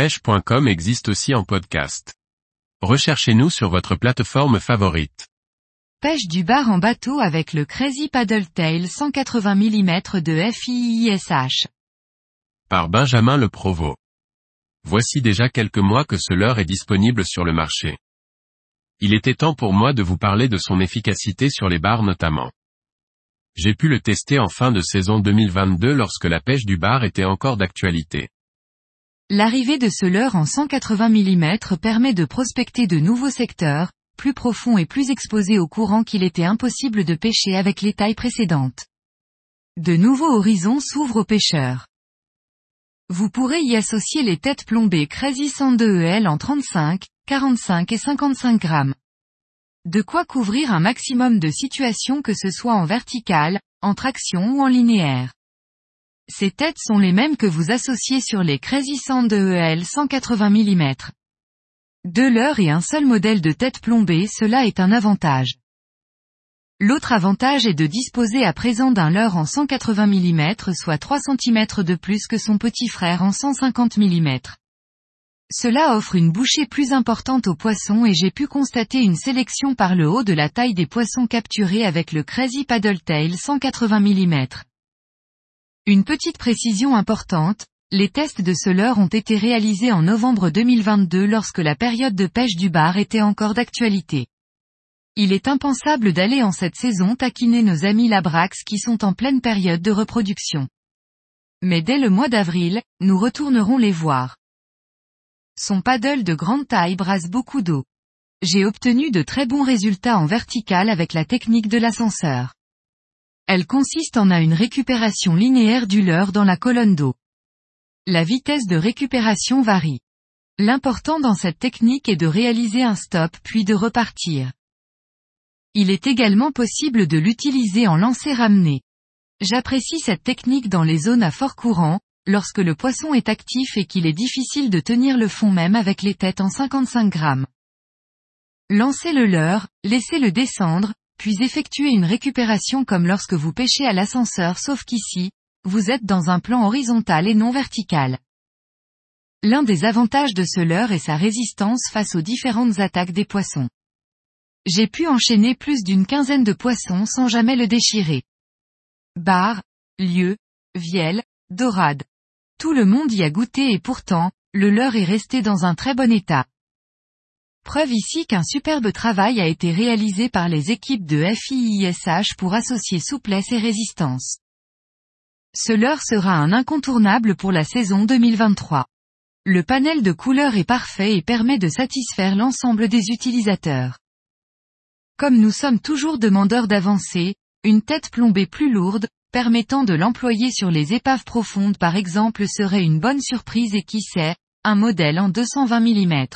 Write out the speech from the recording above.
pêche.com existe aussi en podcast. Recherchez-nous sur votre plateforme favorite. Pêche du bar en bateau avec le Crazy Paddle Tail 180 mm de FIISH. Par Benjamin Le Provost. Voici déjà quelques mois que ce leurre est disponible sur le marché. Il était temps pour moi de vous parler de son efficacité sur les bars notamment. J'ai pu le tester en fin de saison 2022 lorsque la pêche du bar était encore d'actualité. L'arrivée de ce leurre en 180 mm permet de prospecter de nouveaux secteurs, plus profonds et plus exposés au courant qu'il était impossible de pêcher avec les tailles précédentes. De nouveaux horizons s'ouvrent aux pêcheurs. Vous pourrez y associer les têtes plombées Crazy 102 EL en 35, 45 et 55 grammes. De quoi couvrir un maximum de situations que ce soit en vertical, en traction ou en linéaire. Ces têtes sont les mêmes que vous associez sur les Crazy Sand EL 180 mm. Deux leurres et un seul modèle de tête plombée cela est un avantage. L'autre avantage est de disposer à présent d'un leurre en 180 mm soit 3 cm de plus que son petit frère en 150 mm. Cela offre une bouchée plus importante aux poissons et j'ai pu constater une sélection par le haut de la taille des poissons capturés avec le Crazy Paddle Tail 180 mm. Une petite précision importante, les tests de ce leurre ont été réalisés en novembre 2022 lorsque la période de pêche du bar était encore d'actualité. Il est impensable d'aller en cette saison taquiner nos amis Labrax qui sont en pleine période de reproduction. Mais dès le mois d'avril, nous retournerons les voir. Son paddle de grande taille brasse beaucoup d'eau. J'ai obtenu de très bons résultats en vertical avec la technique de l'ascenseur. Elle consiste en à une récupération linéaire du leurre dans la colonne d'eau. La vitesse de récupération varie. L'important dans cette technique est de réaliser un stop puis de repartir. Il est également possible de l'utiliser en lancer ramené. J'apprécie cette technique dans les zones à fort courant, lorsque le poisson est actif et qu'il est difficile de tenir le fond même avec les têtes en 55 grammes. Lancez le leurre, laissez le descendre, puis effectuez une récupération comme lorsque vous pêchez à l'ascenseur sauf qu'ici, vous êtes dans un plan horizontal et non vertical. L'un des avantages de ce leurre est sa résistance face aux différentes attaques des poissons. J'ai pu enchaîner plus d'une quinzaine de poissons sans jamais le déchirer. Bar, lieu, vielle, dorade. Tout le monde y a goûté et pourtant, le leurre est resté dans un très bon état. Preuve ici qu'un superbe travail a été réalisé par les équipes de FIISH pour associer souplesse et résistance. Ce leurre sera un incontournable pour la saison 2023. Le panel de couleurs est parfait et permet de satisfaire l'ensemble des utilisateurs. Comme nous sommes toujours demandeurs d'avancée, une tête plombée plus lourde, permettant de l'employer sur les épaves profondes par exemple serait une bonne surprise et qui sait, un modèle en 220 mm.